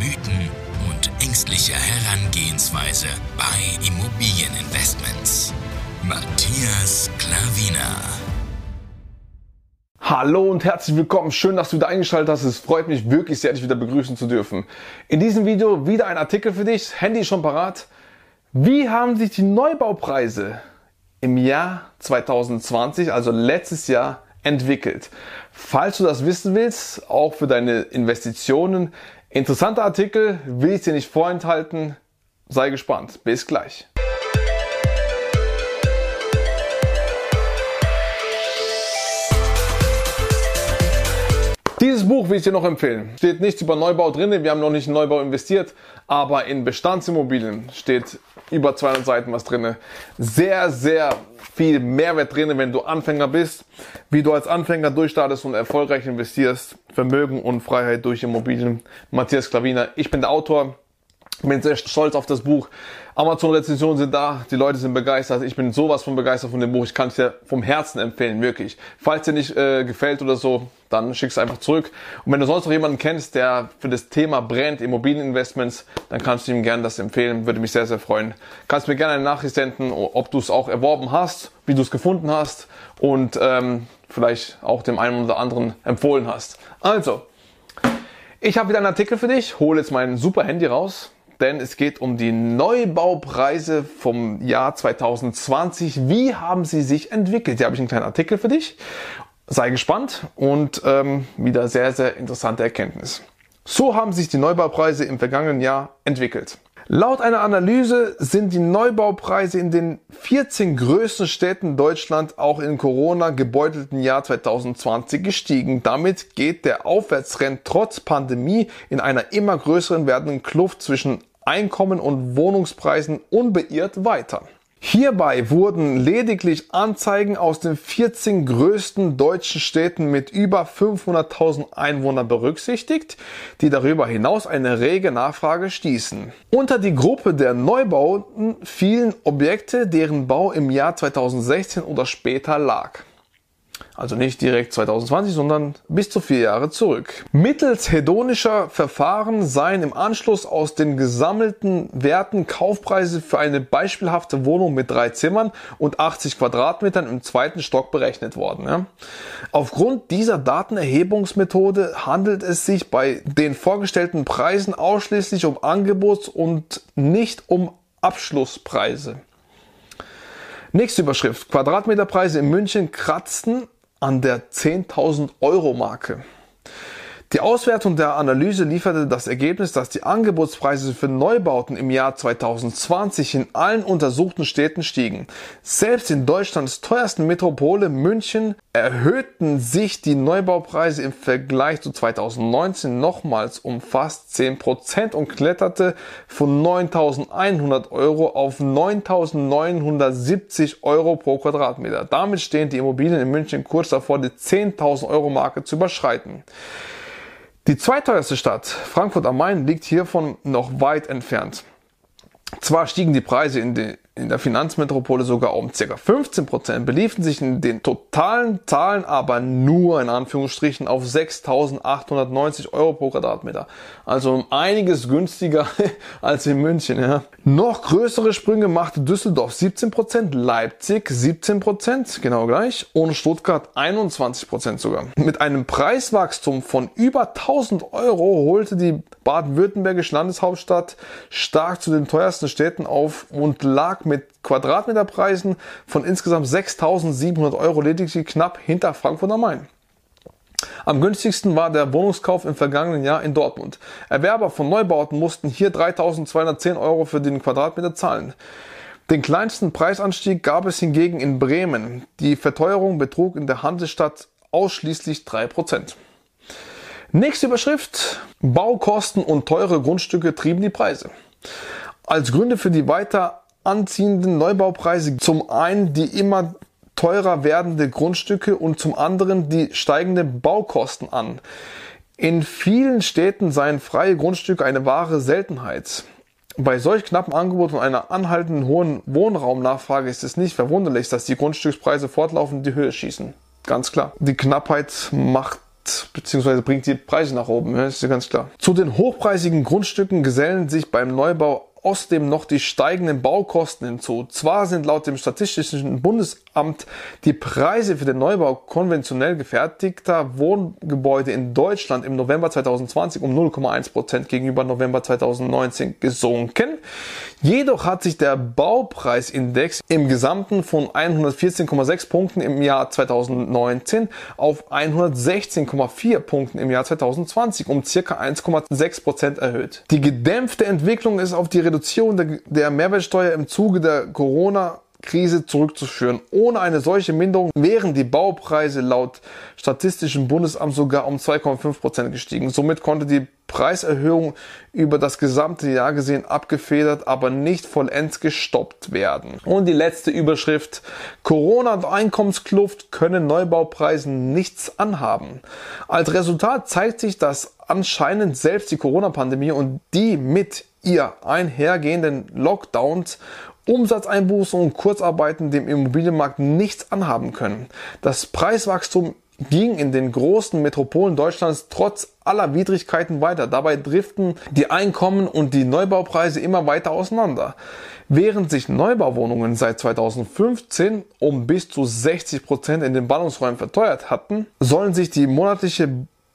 Mythen und ängstliche Herangehensweise bei Immobilieninvestments. Matthias Klavina. Hallo und herzlich willkommen. Schön, dass du wieder eingeschaltet hast. Es freut mich wirklich sehr, dich wieder begrüßen zu dürfen. In diesem Video wieder ein Artikel für dich. Handy schon parat. Wie haben sich die Neubaupreise im Jahr 2020, also letztes Jahr, entwickelt. Falls du das wissen willst, auch für deine Investitionen, interessanter Artikel, will ich dir nicht vorenthalten. Sei gespannt. Bis gleich. Buch will ich dir noch empfehlen. Steht nichts über Neubau drin, wir haben noch nicht in Neubau investiert, aber in Bestandsimmobilien steht über 200 Seiten was drin. Sehr, sehr viel Mehrwert drin, wenn du Anfänger bist, wie du als Anfänger durchstartest und erfolgreich investierst. Vermögen und Freiheit durch Immobilien. Matthias Klaviner, ich bin der Autor. Bin sehr stolz auf das Buch. Amazon-Rezensionen sind da, die Leute sind begeistert. Ich bin sowas von begeistert von dem Buch. Ich kann es dir vom Herzen empfehlen, wirklich. Falls dir nicht äh, gefällt oder so, dann schick es einfach zurück. Und wenn du sonst noch jemanden kennst, der für das Thema brennt, Immobilieninvestments, dann kannst du ihm gerne das empfehlen. Würde mich sehr, sehr freuen. Kannst mir gerne eine Nachricht senden, ob du es auch erworben hast, wie du es gefunden hast und ähm, vielleicht auch dem einen oder anderen empfohlen hast. Also, ich habe wieder einen Artikel für dich. Hole jetzt mein super Handy raus denn es geht um die Neubaupreise vom Jahr 2020. Wie haben sie sich entwickelt? Hier habe ich einen kleinen Artikel für dich. Sei gespannt und ähm, wieder sehr, sehr interessante Erkenntnis. So haben sich die Neubaupreise im vergangenen Jahr entwickelt. Laut einer Analyse sind die Neubaupreise in den 14 größten Städten Deutschland auch im Corona gebeutelten Jahr 2020 gestiegen. Damit geht der Aufwärtstrend trotz Pandemie in einer immer größeren werdenden Kluft zwischen Einkommen und Wohnungspreisen unbeirrt weiter. Hierbei wurden lediglich Anzeigen aus den 14 größten deutschen Städten mit über 500.000 Einwohnern berücksichtigt, die darüber hinaus eine rege Nachfrage stießen. Unter die Gruppe der Neubauten fielen Objekte, deren Bau im Jahr 2016 oder später lag. Also nicht direkt 2020, sondern bis zu vier Jahre zurück. Mittels hedonischer Verfahren seien im Anschluss aus den gesammelten Werten Kaufpreise für eine beispielhafte Wohnung mit drei Zimmern und 80 Quadratmetern im zweiten Stock berechnet worden. Ja. Aufgrund dieser Datenerhebungsmethode handelt es sich bei den vorgestellten Preisen ausschließlich um Angebots- und nicht um Abschlusspreise. Nächste Überschrift. Quadratmeterpreise in München kratzten an der 10.000 Euro Marke. Die Auswertung der Analyse lieferte das Ergebnis, dass die Angebotspreise für Neubauten im Jahr 2020 in allen untersuchten Städten stiegen. Selbst in Deutschlands teuersten Metropole München erhöhten sich die Neubaupreise im Vergleich zu 2019 nochmals um fast 10% und kletterte von 9.100 Euro auf 9.970 Euro pro Quadratmeter. Damit stehen die Immobilien in München kurz davor, die 10.000 Euro Marke zu überschreiten. Die zweiteuerste Stadt, Frankfurt am Main, liegt hiervon noch weit entfernt. Zwar stiegen die Preise in, die, in der Finanzmetropole sogar um ca. 15 Prozent, beliefen sich in den totalen Zahlen aber nur in Anführungsstrichen auf 6.890 Euro pro Quadratmeter. Also um einiges günstiger als in München. Ja. Noch größere Sprünge machte Düsseldorf 17 Prozent, Leipzig 17 Prozent, genau gleich, und Stuttgart 21 Prozent sogar. Mit einem Preiswachstum von über 1000 Euro holte die baden-württembergische Landeshauptstadt stark zu den teuersten Städten auf und lag mit Quadratmeterpreisen von insgesamt 6.700 Euro lediglich knapp hinter Frankfurt am Main. Am günstigsten war der Wohnungskauf im vergangenen Jahr in Dortmund. Erwerber von Neubauten mussten hier 3.210 Euro für den Quadratmeter zahlen. Den kleinsten Preisanstieg gab es hingegen in Bremen. Die Verteuerung betrug in der Hansestadt ausschließlich 3%. Nächste Überschrift. Baukosten und teure Grundstücke trieben die Preise. Als Gründe für die weiter anziehenden Neubaupreise zum einen die immer teurer werdende Grundstücke und zum anderen die steigenden Baukosten an. In vielen Städten seien freie Grundstücke eine wahre Seltenheit. Bei solch knappen Angebot und einer anhaltenden hohen Wohnraumnachfrage ist es nicht verwunderlich, dass die Grundstückspreise fortlaufend in die Höhe schießen. Ganz klar. Die Knappheit macht bzw. bringt die Preise nach oben, das ist ja ganz klar. Zu den hochpreisigen Grundstücken gesellen sich beim Neubau außerdem noch die steigenden Baukosten hinzu. Zwar sind laut dem Statistischen Bundesamt die Preise für den Neubau konventionell gefertigter Wohngebäude in Deutschland im November 2020 um 0,1 Prozent gegenüber November 2019 gesunken. Jedoch hat sich der Baupreisindex im Gesamten von 114,6 Punkten im Jahr 2019 auf 116,4 Punkten im Jahr 2020 um circa 1,6 Prozent erhöht. Die gedämpfte Entwicklung ist auf die Reduzierung der, der Mehrwertsteuer im Zuge der Corona Krise zurückzuführen. Ohne eine solche Minderung wären die Baupreise laut Statistischem Bundesamt sogar um 2,5 Prozent gestiegen. Somit konnte die Preiserhöhung über das gesamte Jahr gesehen abgefedert, aber nicht vollends gestoppt werden. Und die letzte Überschrift. Corona und Einkommenskluft können Neubaupreisen nichts anhaben. Als Resultat zeigt sich, dass anscheinend selbst die Corona-Pandemie und die mit ihr einhergehenden Lockdowns Umsatzeinbußen und Kurzarbeiten dem Immobilienmarkt nichts anhaben können. Das Preiswachstum ging in den großen Metropolen Deutschlands trotz aller Widrigkeiten weiter. Dabei driften die Einkommen und die Neubaupreise immer weiter auseinander. Während sich Neubauwohnungen seit 2015 um bis zu 60 Prozent in den Ballungsräumen verteuert hatten, sollen sich die monatliche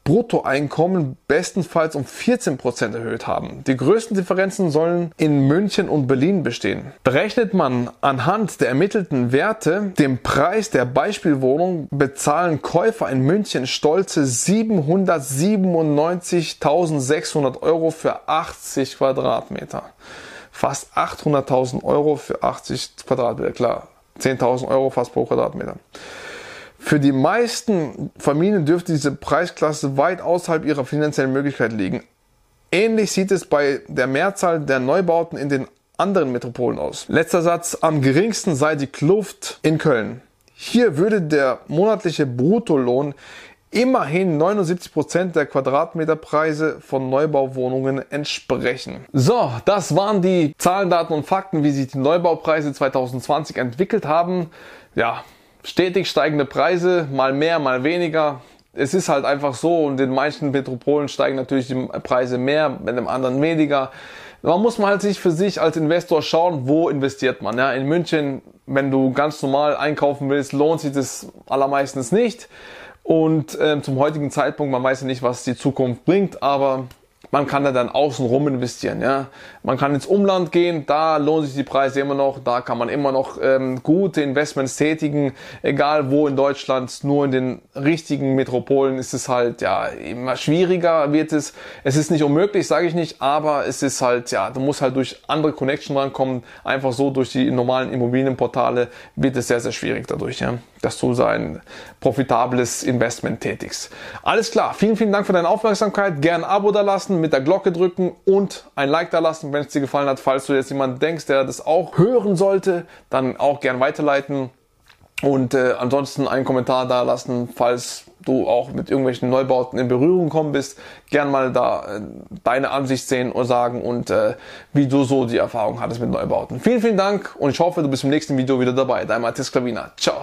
Bruttoeinkommen bestenfalls um 14% erhöht haben. Die größten Differenzen sollen in München und Berlin bestehen. Berechnet man anhand der ermittelten Werte den Preis der Beispielwohnung, bezahlen Käufer in München stolze 797.600 Euro für 80 Quadratmeter. Fast 800.000 Euro für 80 Quadratmeter, klar. 10.000 Euro fast pro Quadratmeter. Für die meisten Familien dürfte diese Preisklasse weit außerhalb ihrer finanziellen Möglichkeit liegen. Ähnlich sieht es bei der Mehrzahl der Neubauten in den anderen Metropolen aus. Letzter Satz. Am geringsten sei die Kluft in Köln. Hier würde der monatliche Bruttolohn immerhin 79 Prozent der Quadratmeterpreise von Neubauwohnungen entsprechen. So, das waren die Zahlen, Daten und Fakten, wie sich die Neubaupreise 2020 entwickelt haben. Ja, stetig steigende Preise, mal mehr, mal weniger. Es ist halt einfach so und in manchen Metropolen steigen natürlich die Preise mehr, in dem anderen weniger. Man muss mal halt sich für sich als Investor schauen, wo investiert man. Ja, in München, wenn du ganz normal einkaufen willst, lohnt sich das allermeistens nicht. Und äh, zum heutigen Zeitpunkt, man weiß ja nicht, was die Zukunft bringt, aber man kann da dann außenrum investieren. Ja? Man kann ins Umland gehen, da lohnen sich die Preise immer noch, da kann man immer noch ähm, gute Investments tätigen, egal wo in Deutschland, nur in den richtigen Metropolen ist es halt ja immer schwieriger wird es. Es ist nicht unmöglich, sage ich nicht, aber es ist halt ja, du musst halt durch andere Connection rankommen, einfach so durch die normalen Immobilienportale wird es sehr sehr schwierig dadurch, ja, dass du so ein profitables Investment tätigst. Alles klar, vielen vielen Dank für deine Aufmerksamkeit, gern ein Abo da lassen mit der Glocke drücken und ein Like da lassen, wenn es dir gefallen hat. Falls du jetzt jemanden denkst, der das auch hören sollte, dann auch gern weiterleiten. Und äh, ansonsten einen Kommentar da lassen, falls du auch mit irgendwelchen Neubauten in Berührung gekommen bist. Gern mal da äh, deine Ansicht sehen und sagen und äh, wie du so die Erfahrung hattest mit Neubauten. Vielen, vielen Dank und ich hoffe, du bist im nächsten Video wieder dabei. Dein Matthias Klavina. Ciao.